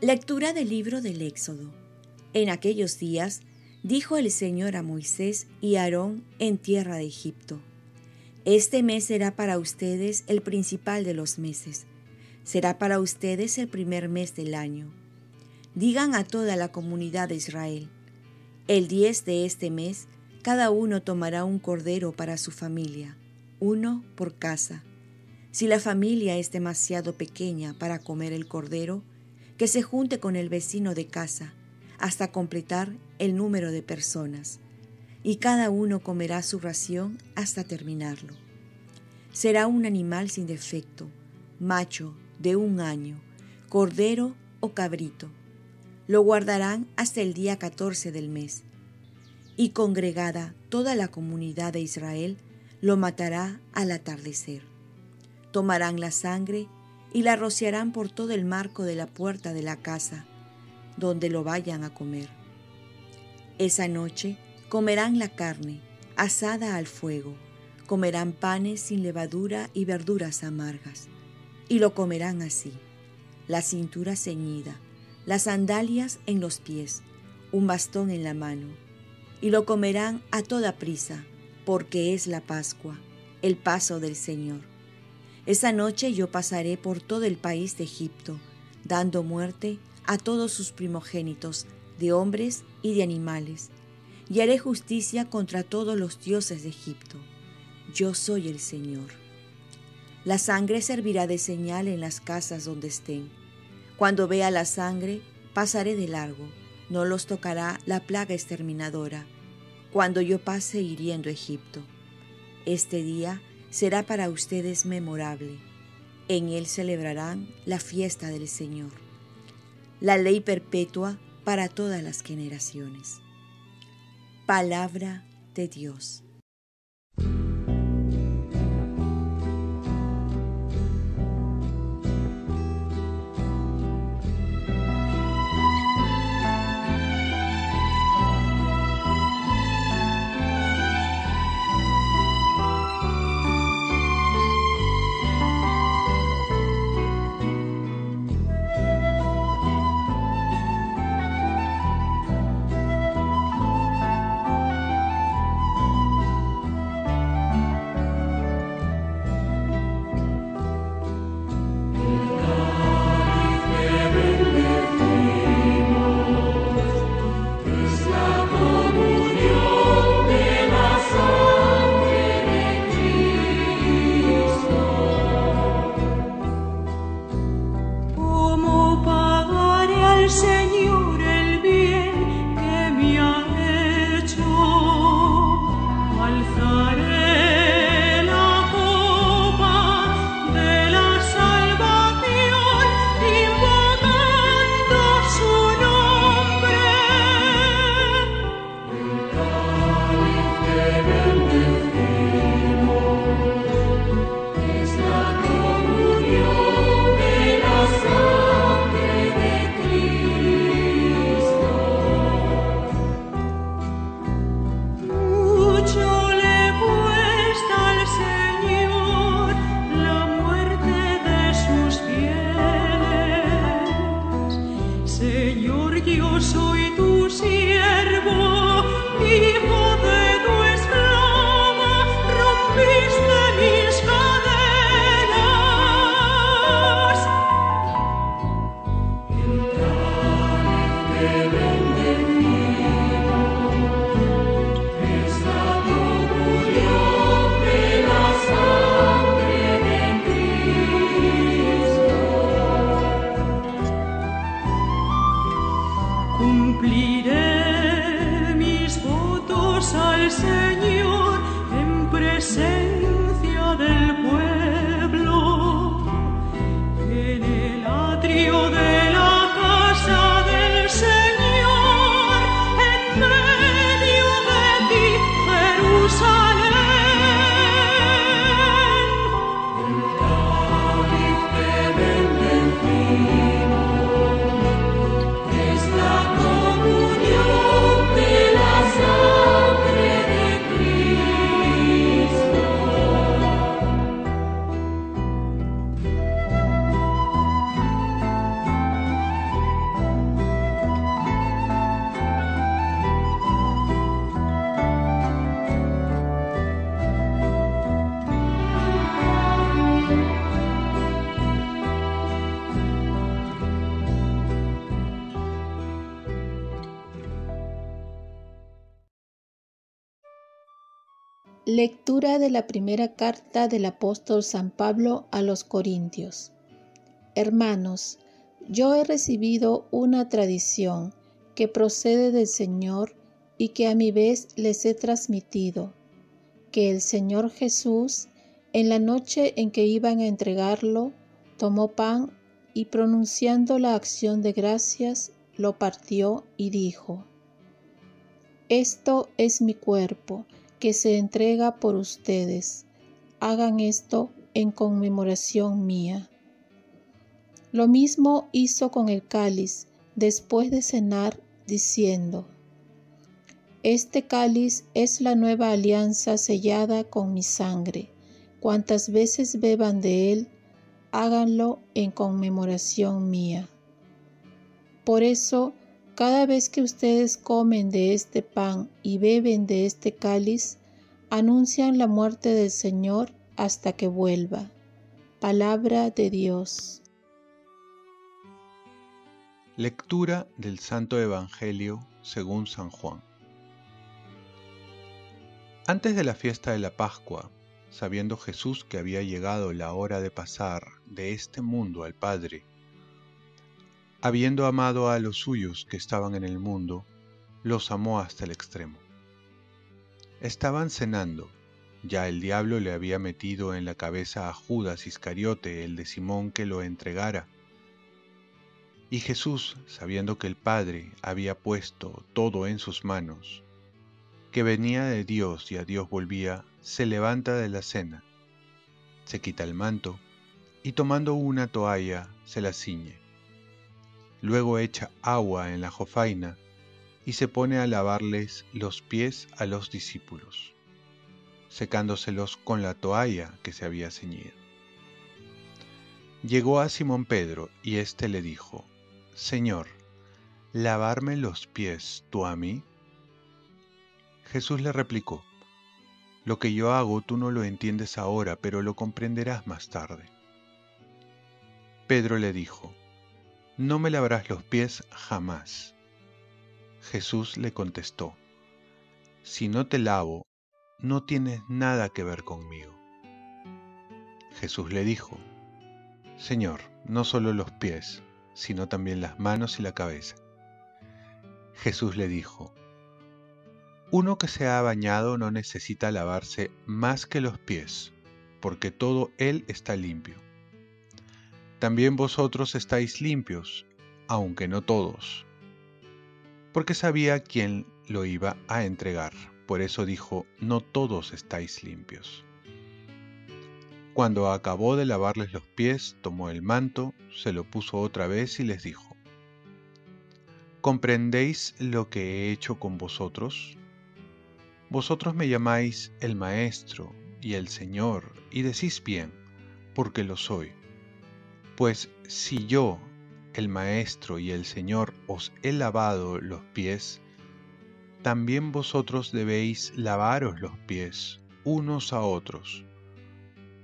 Lectura del libro del Éxodo. En aquellos días dijo el Señor a Moisés y Aarón en tierra de Egipto. Este mes será para ustedes el principal de los meses. Será para ustedes el primer mes del año. Digan a toda la comunidad de Israel, el 10 de este mes, cada uno tomará un cordero para su familia, uno por casa. Si la familia es demasiado pequeña para comer el cordero, que se junte con el vecino de casa hasta completar el número de personas, y cada uno comerá su ración hasta terminarlo. Será un animal sin defecto, macho, de un año, cordero o cabrito. Lo guardarán hasta el día 14 del mes. Y congregada toda la comunidad de Israel, lo matará al atardecer. Tomarán la sangre y la rociarán por todo el marco de la puerta de la casa, donde lo vayan a comer. Esa noche comerán la carne, asada al fuego, comerán panes sin levadura y verduras amargas, y lo comerán así, la cintura ceñida, las sandalias en los pies, un bastón en la mano, y lo comerán a toda prisa, porque es la Pascua, el paso del Señor. Esa noche yo pasaré por todo el país de Egipto, dando muerte a todos sus primogénitos, de hombres y de animales, y haré justicia contra todos los dioses de Egipto. Yo soy el Señor. La sangre servirá de señal en las casas donde estén. Cuando vea la sangre, pasaré de largo, no los tocará la plaga exterminadora, cuando yo pase hiriendo Egipto. Este día será para ustedes memorable. En él celebrarán la fiesta del Señor, la ley perpetua para todas las generaciones. Palabra de Dios. Amen. Lectura de la primera carta del apóstol San Pablo a los Corintios. Hermanos, yo he recibido una tradición que procede del Señor y que a mi vez les he transmitido, que el Señor Jesús, en la noche en que iban a entregarlo, tomó pan y pronunciando la acción de gracias, lo partió y dijo, Esto es mi cuerpo que se entrega por ustedes. Hagan esto en conmemoración mía. Lo mismo hizo con el cáliz después de cenar, diciendo, Este cáliz es la nueva alianza sellada con mi sangre. Cuantas veces beban de él, háganlo en conmemoración mía. Por eso, cada vez que ustedes comen de este pan y beben de este cáliz, anuncian la muerte del Señor hasta que vuelva. Palabra de Dios. Lectura del Santo Evangelio según San Juan. Antes de la fiesta de la Pascua, sabiendo Jesús que había llegado la hora de pasar de este mundo al Padre, habiendo amado a los suyos que estaban en el mundo, los amó hasta el extremo. Estaban cenando, ya el diablo le había metido en la cabeza a Judas Iscariote, el de Simón, que lo entregara. Y Jesús, sabiendo que el Padre había puesto todo en sus manos, que venía de Dios y a Dios volvía, se levanta de la cena, se quita el manto y tomando una toalla se la ciñe Luego echa agua en la jofaina y se pone a lavarles los pies a los discípulos, secándoselos con la toalla que se había ceñido. Llegó a Simón Pedro y éste le dijo, Señor, ¿lavarme los pies tú a mí? Jesús le replicó, Lo que yo hago tú no lo entiendes ahora, pero lo comprenderás más tarde. Pedro le dijo, no me lavarás los pies jamás. Jesús le contestó, si no te lavo, no tienes nada que ver conmigo. Jesús le dijo, Señor, no solo los pies, sino también las manos y la cabeza. Jesús le dijo, Uno que se ha bañado no necesita lavarse más que los pies, porque todo él está limpio también vosotros estáis limpios, aunque no todos. Porque sabía quién lo iba a entregar, por eso dijo, no todos estáis limpios. Cuando acabó de lavarles los pies, tomó el manto, se lo puso otra vez y les dijo, ¿comprendéis lo que he hecho con vosotros? Vosotros me llamáis el Maestro y el Señor, y decís bien, porque lo soy pues si yo, el Maestro y el Señor, os he lavado los pies, también vosotros debéis lavaros los pies unos a otros.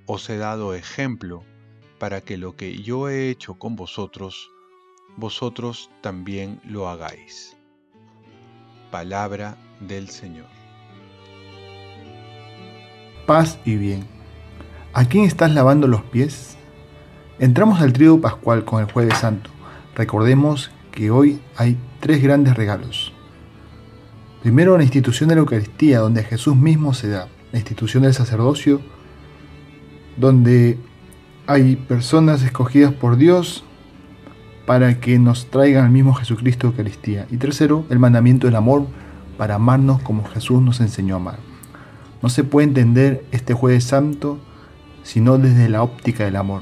Os he dado ejemplo para que lo que yo he hecho con vosotros, vosotros también lo hagáis. Palabra del Señor. Paz y bien. ¿A quién estás lavando los pies? Entramos al trío pascual con el jueves santo. Recordemos que hoy hay tres grandes regalos. Primero la institución de la Eucaristía, donde Jesús mismo se da. La institución del sacerdocio, donde hay personas escogidas por Dios para que nos traigan al mismo Jesucristo Eucaristía. Y tercero, el mandamiento del amor para amarnos como Jesús nos enseñó a amar. No se puede entender este jueves santo sino desde la óptica del amor.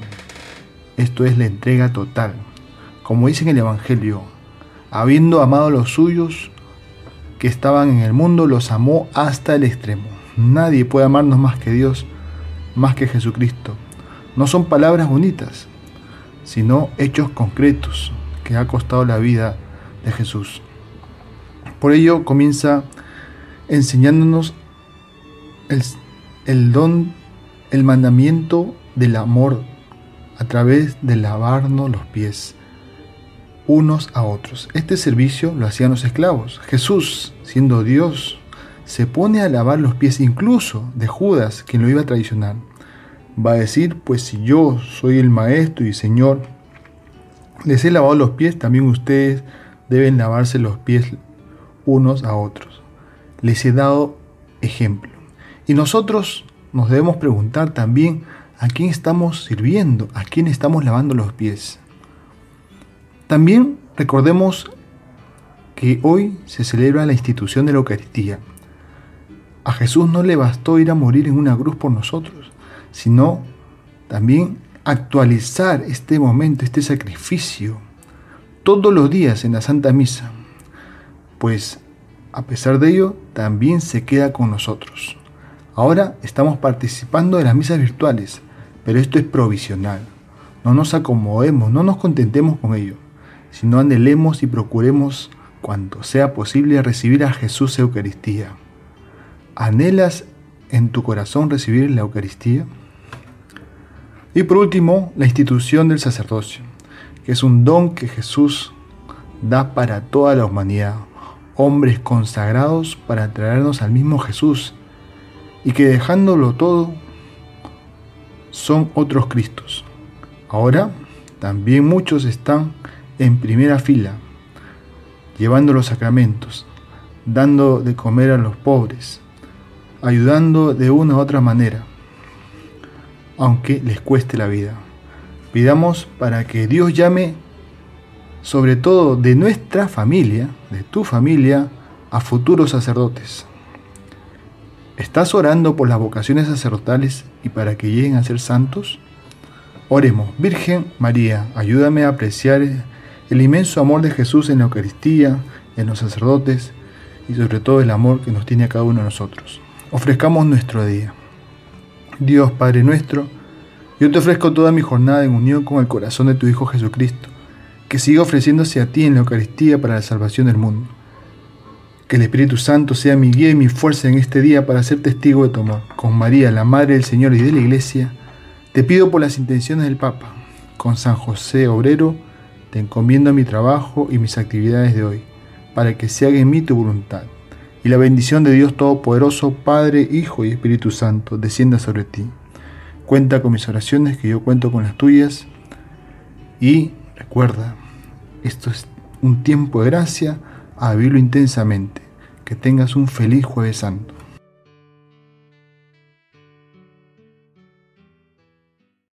Esto es la entrega total. Como dice en el Evangelio, habiendo amado a los suyos que estaban en el mundo, los amó hasta el extremo. Nadie puede amarnos más que Dios, más que Jesucristo. No son palabras bonitas, sino hechos concretos que ha costado la vida de Jesús. Por ello comienza enseñándonos el, el don, el mandamiento del amor a través de lavarnos los pies unos a otros. Este servicio lo hacían los esclavos. Jesús, siendo Dios, se pone a lavar los pies incluso de Judas, quien lo iba a traicionar. Va a decir, pues si yo soy el maestro y señor, les he lavado los pies, también ustedes deben lavarse los pies unos a otros. Les he dado ejemplo. Y nosotros nos debemos preguntar también a quién estamos sirviendo, a quién estamos lavando los pies. También recordemos que hoy se celebra la institución de la Eucaristía. A Jesús no le bastó ir a morir en una cruz por nosotros, sino también actualizar este momento, este sacrificio, todos los días en la Santa Misa, pues a pesar de ello también se queda con nosotros. Ahora estamos participando de las misas virtuales, pero esto es provisional. No nos acomodemos, no nos contentemos con ello, sino anhelemos y procuremos cuanto sea posible recibir a Jesús Eucaristía. ¿Anhelas en tu corazón recibir la Eucaristía? Y por último, la institución del sacerdocio, que es un don que Jesús da para toda la humanidad, hombres consagrados para traernos al mismo Jesús, y que dejándolo todo, son otros Cristos. Ahora, también muchos están en primera fila, llevando los sacramentos, dando de comer a los pobres, ayudando de una u otra manera, aunque les cueste la vida. Pidamos para que Dios llame, sobre todo de nuestra familia, de tu familia, a futuros sacerdotes. ¿Estás orando por las vocaciones sacerdotales y para que lleguen a ser santos? Oremos, Virgen María, ayúdame a apreciar el inmenso amor de Jesús en la Eucaristía, en los sacerdotes y sobre todo el amor que nos tiene a cada uno de nosotros ofrezcamos nuestro día. Dios Padre nuestro, yo te ofrezco toda mi jornada en unión con el corazón de tu Hijo Jesucristo, que siga ofreciéndose a ti en la Eucaristía para la salvación del mundo. Que el Espíritu Santo sea mi guía y mi fuerza en este día para ser testigo de tu amor. Con María, la Madre del Señor y de la Iglesia, te pido por las intenciones del Papa. Con San José Obrero, te encomiendo mi trabajo y mis actividades de hoy, para que se haga en mí tu voluntad y la bendición de Dios Todopoderoso, Padre, Hijo y Espíritu Santo, descienda sobre ti. Cuenta con mis oraciones, que yo cuento con las tuyas. Y recuerda, esto es un tiempo de gracia, a intensamente. Que tengas un feliz jueves santo.